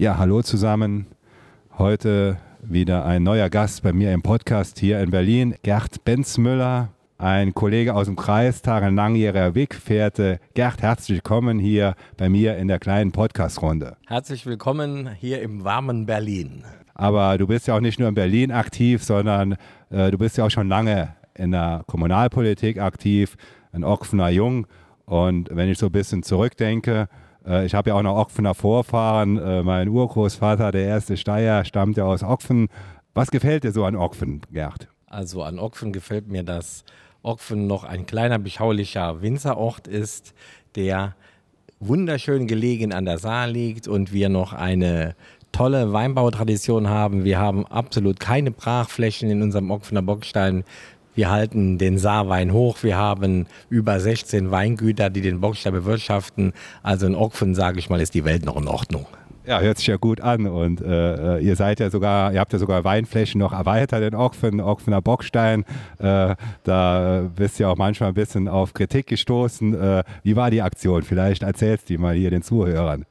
Ja, hallo zusammen. Heute wieder ein neuer Gast bei mir im Podcast hier in Berlin, Gerd Benzmüller, ein Kollege aus dem Kreistag, ein langjähriger Weggefährte. Gerd, herzlich willkommen hier bei mir in der kleinen Podcast-Runde. Herzlich willkommen hier im warmen Berlin. Aber du bist ja auch nicht nur in Berlin aktiv, sondern äh, du bist ja auch schon lange in der Kommunalpolitik aktiv, ein offener Jung. Und wenn ich so ein bisschen zurückdenke, ich habe ja auch noch Ochfener Vorfahren. Äh, mein Urgroßvater, der erste Steier, stammt ja aus Ochfen. Was gefällt dir so an Ochfen, Gerd? Also an Ochfen gefällt mir, dass Ochfen noch ein kleiner, beschaulicher Winzerort ist, der wunderschön gelegen an der Saar liegt und wir noch eine tolle Weinbautradition haben. Wir haben absolut keine Brachflächen in unserem Ochfener Bockstein. Wir halten den Saarwein hoch. Wir haben über 16 Weingüter, die den Bockstein bewirtschaften. Also in Ochfen, sage ich mal, ist die Welt noch in Ordnung. Ja, hört sich ja gut an. Und äh, ihr seid ja sogar, ihr habt ja sogar Weinflächen noch erweitert in Ochfen, Ochfener Bockstein. Äh, da bist ja auch manchmal ein bisschen auf Kritik gestoßen. Äh, wie war die Aktion? Vielleicht erzählst du die mal hier den Zuhörern.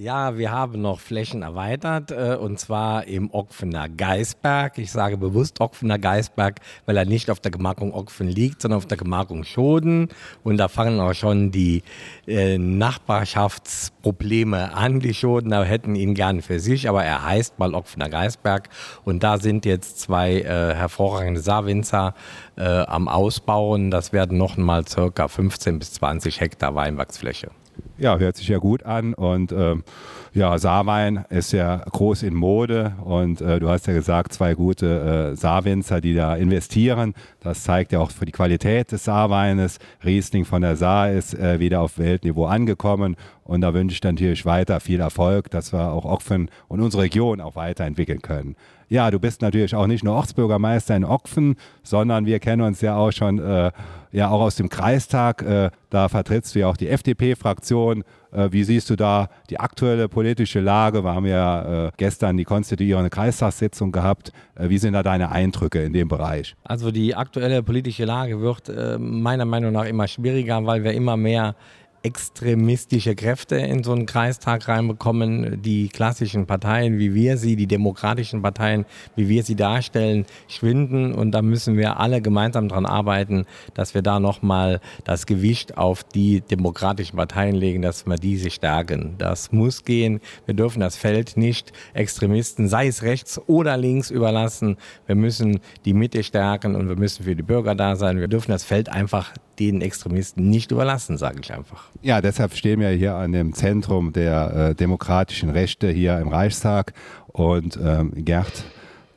Ja, wir haben noch Flächen erweitert äh, und zwar im Ockfener Geisberg. Ich sage bewusst Ockfener Geisberg, weil er nicht auf der Gemarkung Ockfen liegt, sondern auf der Gemarkung Schoden. Und da fangen auch schon die äh, Nachbarschaftsprobleme an. Die Schodener hätten ihn gern für sich, aber er heißt mal Ockfener Geisberg. Und da sind jetzt zwei äh, hervorragende Saarwinzer äh, am Ausbauen. Das werden noch mal circa 15 bis 20 Hektar Weinwachsfläche. Ja, hört sich ja gut an und ähm, ja, Saarwein ist ja groß in Mode und äh, du hast ja gesagt, zwei gute äh, Saarwinzer, die da investieren. Das zeigt ja auch für die Qualität des Saarweines. Riesling von der Saar ist äh, wieder auf Weltniveau angekommen und da wünsche ich natürlich weiter viel Erfolg, dass wir auch Ochfen und unsere Region auch weiterentwickeln können. Ja, du bist natürlich auch nicht nur Ortsbürgermeister in Ochfen, sondern wir kennen uns ja auch schon äh, ja auch aus dem Kreistag. Äh, da vertrittst du ja auch die FDP-Fraktion. Äh, wie siehst du da die aktuelle politische Lage? Wir haben ja äh, gestern die konstituierende Kreistagssitzung gehabt. Äh, wie sind da deine Eindrücke in dem Bereich? Also die aktuelle politische Lage wird äh, meiner Meinung nach immer schwieriger, weil wir immer mehr extremistische Kräfte in so einen Kreistag reinbekommen. Die klassischen Parteien, wie wir sie, die demokratischen Parteien, wie wir sie darstellen, schwinden. Und da müssen wir alle gemeinsam daran arbeiten, dass wir da nochmal das Gewicht auf die demokratischen Parteien legen, dass wir diese stärken. Das muss gehen. Wir dürfen das Feld nicht Extremisten, sei es rechts oder links, überlassen. Wir müssen die Mitte stärken und wir müssen für die Bürger da sein. Wir dürfen das Feld einfach den Extremisten nicht überlassen, sage ich einfach. Ja, deshalb stehen wir hier an dem Zentrum der äh, demokratischen Rechte hier im Reichstag. Und ähm, Gerd,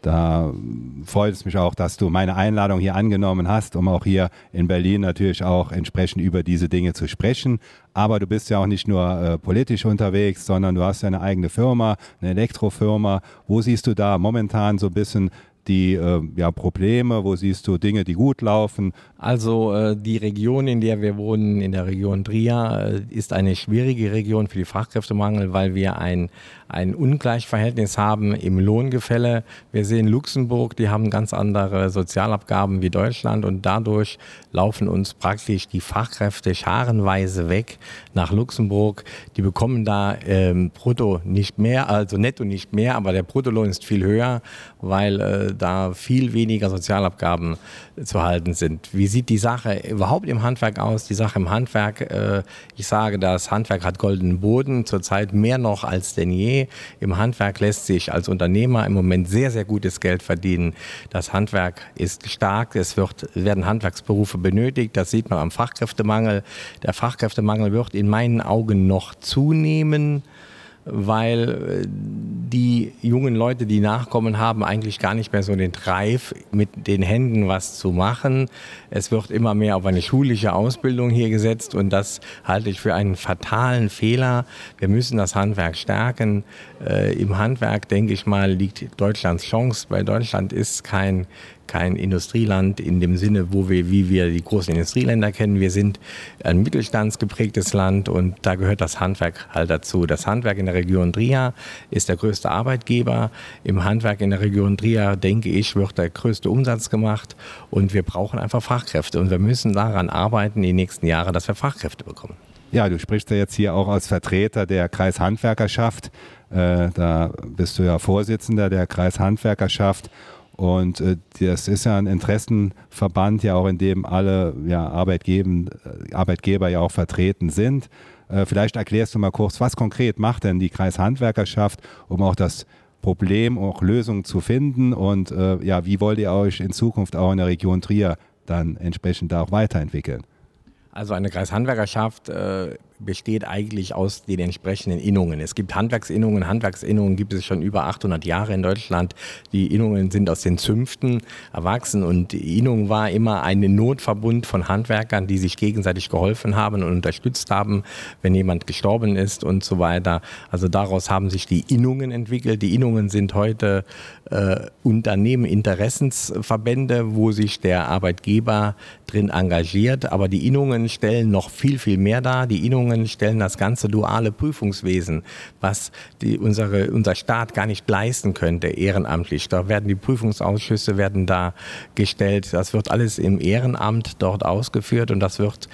da freut es mich auch, dass du meine Einladung hier angenommen hast, um auch hier in Berlin natürlich auch entsprechend über diese Dinge zu sprechen. Aber du bist ja auch nicht nur äh, politisch unterwegs, sondern du hast ja eine eigene Firma, eine Elektrofirma. Wo siehst du da momentan so ein bisschen die äh, ja, Probleme? Wo siehst du Dinge, die gut laufen? Also äh, die Region, in der wir wohnen, in der Region Trier, äh, ist eine schwierige Region für die Fachkräftemangel, weil wir ein, ein Ungleichverhältnis haben im Lohngefälle. Wir sehen Luxemburg, die haben ganz andere Sozialabgaben wie Deutschland und dadurch laufen uns praktisch die Fachkräfte scharenweise weg nach Luxemburg. Die bekommen da ähm, brutto nicht mehr, also netto nicht mehr, aber der Bruttolohn ist viel höher, weil äh, da viel weniger Sozialabgaben zu halten sind. Wie sieht die Sache überhaupt im Handwerk aus? Die Sache im Handwerk, äh, ich sage, das Handwerk hat goldenen Boden, zurzeit mehr noch als denn je. Im Handwerk lässt sich als Unternehmer im Moment sehr, sehr gutes Geld verdienen. Das Handwerk ist stark, es wird, werden Handwerksberufe benötigt, das sieht man am Fachkräftemangel. Der Fachkräftemangel wird in meinen Augen noch zunehmen weil äh, die jungen Leute, die nachkommen, haben eigentlich gar nicht mehr so den Drive, mit den Händen was zu machen. Es wird immer mehr auf eine schulische Ausbildung hier gesetzt und das halte ich für einen fatalen Fehler. Wir müssen das Handwerk stärken. Äh, Im Handwerk, denke ich mal, liegt Deutschlands Chance, weil Deutschland ist kein kein Industrieland in dem Sinne, wo wir, wie wir die großen Industrieländer kennen. Wir sind ein mittelstandsgeprägtes Land und da gehört das Handwerk halt dazu. Das Handwerk in Region Trier ist der größte Arbeitgeber. Im Handwerk in der Region Trier, denke ich, wird der größte Umsatz gemacht und wir brauchen einfach Fachkräfte und wir müssen daran arbeiten den nächsten Jahren, dass wir Fachkräfte bekommen. Ja, du sprichst ja jetzt hier auch als Vertreter der Kreishandwerkerschaft. Äh, da bist du ja Vorsitzender der Kreishandwerkerschaft. Und äh, das ist ja ein Interessenverband, ja auch in dem alle ja, Arbeitgeber, Arbeitgeber ja auch vertreten sind. Äh, vielleicht erklärst du mal kurz, was konkret macht denn die Kreishandwerkerschaft, um auch das Problem, auch Lösungen zu finden und äh, ja, wie wollt ihr euch in Zukunft auch in der Region Trier dann entsprechend da auch weiterentwickeln? Also eine Kreishandwerkerschaft äh, besteht eigentlich aus den entsprechenden Innungen. Es gibt Handwerksinnungen. Handwerksinnungen gibt es schon über 800 Jahre in Deutschland. Die Innungen sind aus den Zünften erwachsen und die Innung war immer ein Notverbund von Handwerkern, die sich gegenseitig geholfen haben und unterstützt haben, wenn jemand gestorben ist und so weiter. Also daraus haben sich die Innungen entwickelt. Die Innungen sind heute äh, Unternehmen, Interessensverbände, wo sich der Arbeitgeber drin engagiert. Aber die Innungen stellen noch viel, viel mehr dar. Die Innungen Prüfungen stellen das ganze duale Prüfungswesen, was die, unsere, unser Staat gar nicht leisten könnte, ehrenamtlich. Da werden die Prüfungsausschüsse werden da gestellt. Das wird alles im Ehrenamt dort ausgeführt und das wird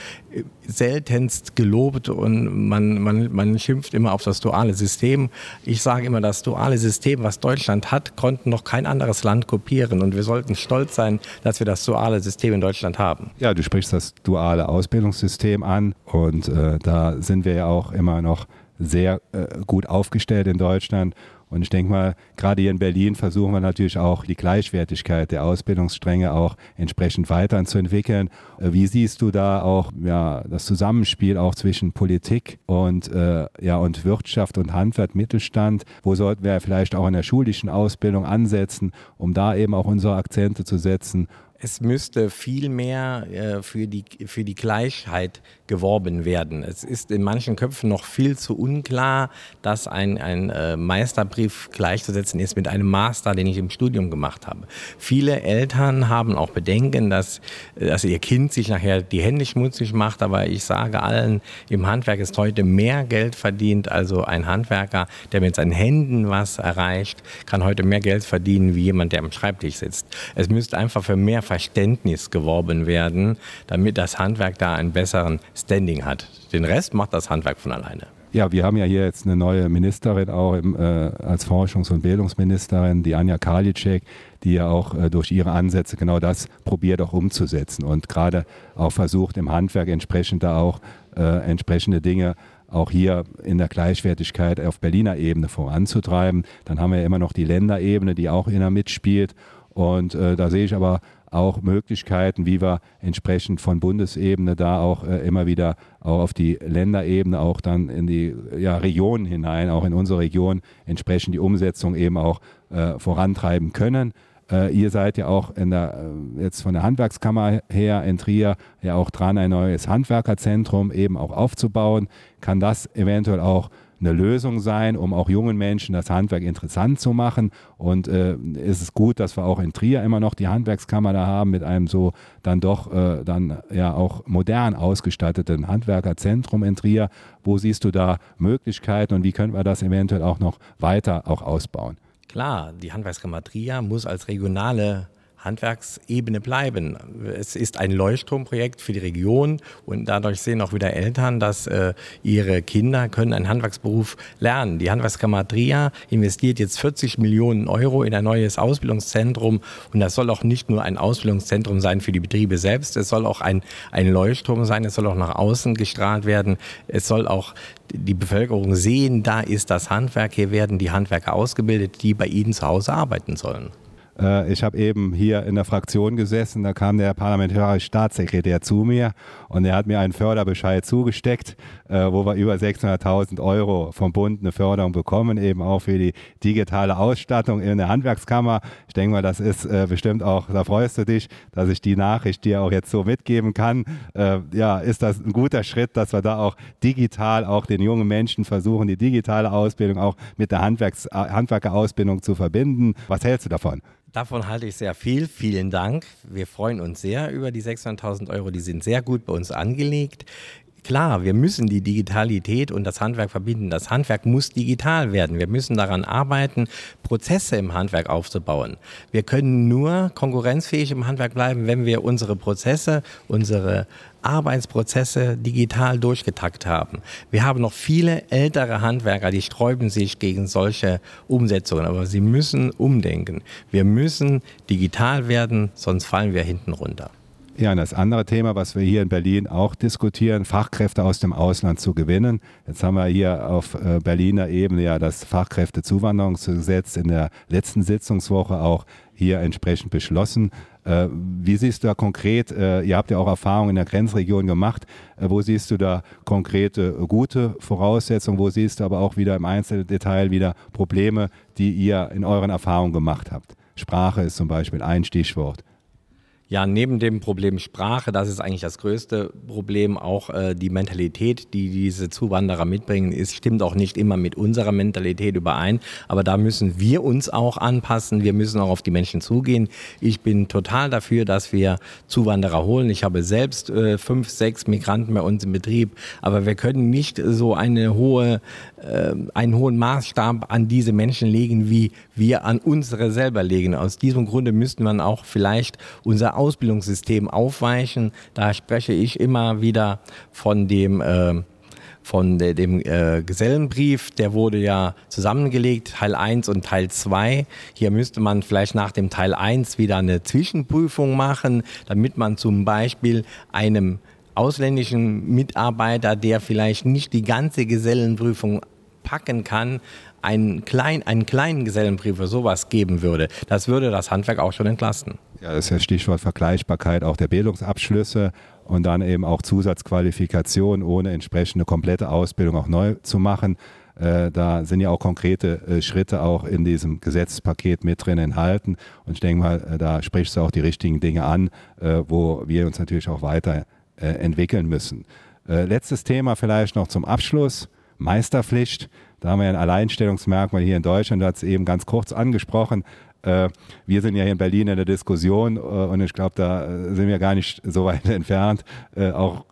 seltenst gelobt und man, man, man schimpft immer auf das duale System. Ich sage immer, das duale System, was Deutschland hat, konnte noch kein anderes Land kopieren und wir sollten stolz sein, dass wir das duale System in Deutschland haben. Ja, du sprichst das duale Ausbildungssystem an und äh, da sind wir ja auch immer noch sehr äh, gut aufgestellt in Deutschland. Und ich denke mal, gerade hier in Berlin versuchen wir natürlich auch die Gleichwertigkeit der Ausbildungsstränge auch entsprechend weiterzuentwickeln. Äh, wie siehst du da auch ja, das Zusammenspiel auch zwischen Politik und, äh, ja, und Wirtschaft und Handwerk, Mittelstand? Wo sollten wir vielleicht auch in der schulischen Ausbildung ansetzen, um da eben auch unsere Akzente zu setzen es müsste viel mehr äh, für, die, für die Gleichheit geworben werden. Es ist in manchen Köpfen noch viel zu unklar, dass ein, ein äh, Meisterbrief gleichzusetzen ist mit einem Master, den ich im Studium gemacht habe. Viele Eltern haben auch Bedenken, dass, dass ihr Kind sich nachher die Hände schmutzig macht, aber ich sage allen, im Handwerk ist heute mehr Geld verdient. Also ein Handwerker, der mit seinen Händen was erreicht, kann heute mehr Geld verdienen wie jemand, der am Schreibtisch sitzt. Es müsste einfach für mehr Verständnis geworben werden, damit das Handwerk da einen besseren Standing hat. Den Rest macht das Handwerk von alleine. Ja, wir haben ja hier jetzt eine neue Ministerin auch im, äh, als Forschungs- und Bildungsministerin, die Anja Karliczek, die ja auch äh, durch ihre Ansätze genau das probiert auch umzusetzen und gerade auch versucht im Handwerk entsprechend da auch äh, entsprechende Dinge auch hier in der Gleichwertigkeit auf Berliner Ebene voranzutreiben. Dann haben wir ja immer noch die Länderebene, die auch immer mitspielt. Und äh, da sehe ich aber auch Möglichkeiten, wie wir entsprechend von Bundesebene da auch äh, immer wieder auch auf die Länderebene, auch dann in die ja, Regionen hinein, auch in unsere Region entsprechend die Umsetzung eben auch äh, vorantreiben können. Äh, ihr seid ja auch der, äh, jetzt von der Handwerkskammer her in Trier ja auch dran, ein neues Handwerkerzentrum eben auch aufzubauen. Kann das eventuell auch eine Lösung sein, um auch jungen Menschen das Handwerk interessant zu machen. Und äh, ist es gut, dass wir auch in Trier immer noch die Handwerkskammer da haben mit einem so dann doch äh, dann ja auch modern ausgestatteten Handwerkerzentrum in Trier. Wo siehst du da Möglichkeiten und wie können wir das eventuell auch noch weiter auch ausbauen? Klar, die Handwerkskammer Trier muss als regionale Handwerksebene bleiben. Es ist ein Leuchtturmprojekt für die Region und dadurch sehen auch wieder Eltern, dass äh, ihre Kinder können einen Handwerksberuf lernen. Die Handwerkskammer Trier investiert jetzt 40 Millionen Euro in ein neues Ausbildungszentrum und das soll auch nicht nur ein Ausbildungszentrum sein für die Betriebe selbst, es soll auch ein, ein Leuchtturm sein, es soll auch nach außen gestrahlt werden, es soll auch die Bevölkerung sehen, da ist das Handwerk, hier werden die Handwerker ausgebildet, die bei Ihnen zu Hause arbeiten sollen. Äh, ich habe eben hier in der Fraktion gesessen, da kam der parlamentarische Staatssekretär zu mir und er hat mir einen Förderbescheid zugesteckt, äh, wo wir über 600.000 Euro vom Bund eine Förderung bekommen, eben auch für die digitale Ausstattung in der Handwerkskammer. Ich denke mal, das ist äh, bestimmt auch, da freust du dich, dass ich die Nachricht dir auch jetzt so mitgeben kann. Ja, ist das ein guter Schritt, dass wir da auch digital auch den jungen Menschen versuchen, die digitale Ausbildung auch mit der Handwerks Handwerkerausbildung zu verbinden. Was hältst du davon? Davon halte ich sehr viel. Vielen Dank. Wir freuen uns sehr über die 600.000 Euro. Die sind sehr gut bei uns angelegt. Klar, wir müssen die Digitalität und das Handwerk verbinden. Das Handwerk muss digital werden. Wir müssen daran arbeiten, Prozesse im Handwerk aufzubauen. Wir können nur konkurrenzfähig im Handwerk bleiben, wenn wir unsere Prozesse, unsere Arbeitsprozesse digital durchgetakt haben. Wir haben noch viele ältere Handwerker, die sträuben sich gegen solche Umsetzungen, aber sie müssen umdenken. Wir müssen digital werden, sonst fallen wir hinten runter. Ja, und das andere Thema, was wir hier in Berlin auch diskutieren, Fachkräfte aus dem Ausland zu gewinnen. Jetzt haben wir hier auf äh, Berliner Ebene ja das Fachkräftezuwanderungsgesetz in der letzten Sitzungswoche auch hier entsprechend beschlossen. Äh, wie siehst du da konkret, äh, ihr habt ja auch Erfahrungen in der Grenzregion gemacht, wo siehst du da konkrete gute Voraussetzungen, wo siehst du aber auch wieder im Einzeldetail wieder Probleme, die ihr in euren Erfahrungen gemacht habt? Sprache ist zum Beispiel ein Stichwort. Ja, neben dem Problem Sprache, das ist eigentlich das größte Problem, auch äh, die Mentalität, die diese Zuwanderer mitbringen, ist, stimmt auch nicht immer mit unserer Mentalität überein. Aber da müssen wir uns auch anpassen. Wir müssen auch auf die Menschen zugehen. Ich bin total dafür, dass wir Zuwanderer holen. Ich habe selbst äh, fünf, sechs Migranten bei uns im Betrieb. Aber wir können nicht so eine hohe, einen hohen Maßstab an diese Menschen legen, wie wir an unsere selber legen. Aus diesem Grunde müssten man auch vielleicht unser Ausbildungssystem aufweichen. Da spreche ich immer wieder von dem äh, von dem äh, Gesellenbrief, der wurde ja zusammengelegt, Teil 1 und Teil 2. Hier müsste man vielleicht nach dem Teil 1 wieder eine Zwischenprüfung machen, damit man zum Beispiel einem ausländischen Mitarbeiter, der vielleicht nicht die ganze Gesellenprüfung packen kann, einen, klein, einen kleinen Gesellenbrief für sowas geben würde. Das würde das Handwerk auch schon entlasten. Ja, das ist ja Stichwort Vergleichbarkeit auch der Bildungsabschlüsse und dann eben auch Zusatzqualifikation ohne entsprechende komplette Ausbildung auch neu zu machen. Äh, da sind ja auch konkrete äh, Schritte auch in diesem Gesetzespaket mit drin enthalten. Und ich denke mal, äh, da sprichst du auch die richtigen Dinge an, wo wir uns natürlich auch weiter äh, entwickeln müssen. Äh, letztes Thema vielleicht noch zum Abschluss. Meisterpflicht. Da haben wir ein Alleinstellungsmerkmal hier in Deutschland, du hast es eben ganz kurz angesprochen. Äh, wir sind ja hier in Berlin in der Diskussion äh, und ich glaube, da äh, sind wir gar nicht so weit entfernt, auch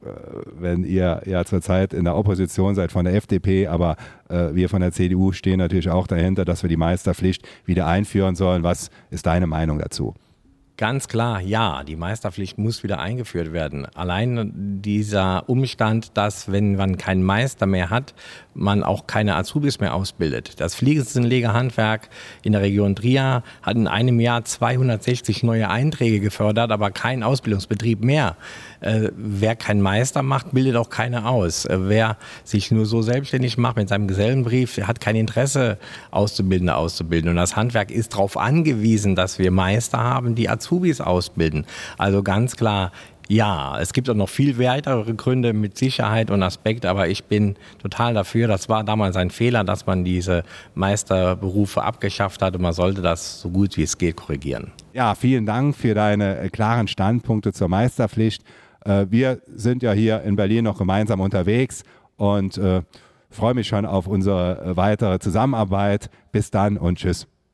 wenn ihr ja zurzeit in der Opposition seid von der FDP, aber wir von der CDU stehen natürlich auch dahinter, dass wir die Meisterpflicht wieder einführen sollen. Was ist deine Meinung dazu? Ganz klar, ja, die Meisterpflicht muss wieder eingeführt werden. Allein dieser Umstand, dass wenn man keinen Meister mehr hat, man auch keine Azubis mehr ausbildet. Das Fliesenlegerhandwerk in der Region Trier hat in einem Jahr 260 neue Einträge gefördert, aber kein Ausbildungsbetrieb mehr. Äh, wer keinen Meister macht, bildet auch keine aus. Äh, wer sich nur so selbstständig macht mit seinem Gesellenbrief, hat kein Interesse, Auszubildende auszubilden. Und das Handwerk ist darauf angewiesen, dass wir Meister haben, die Azubis ausbilden. Also ganz klar, ja, es gibt auch noch viel weitere Gründe mit Sicherheit und Aspekt, aber ich bin total dafür. Das war damals ein Fehler, dass man diese Meisterberufe abgeschafft hat und man sollte das so gut wie es geht korrigieren. Ja, vielen Dank für deine äh, klaren Standpunkte zur Meisterpflicht. Äh, wir sind ja hier in Berlin noch gemeinsam unterwegs und äh, freue mich schon auf unsere weitere Zusammenarbeit. Bis dann und tschüss.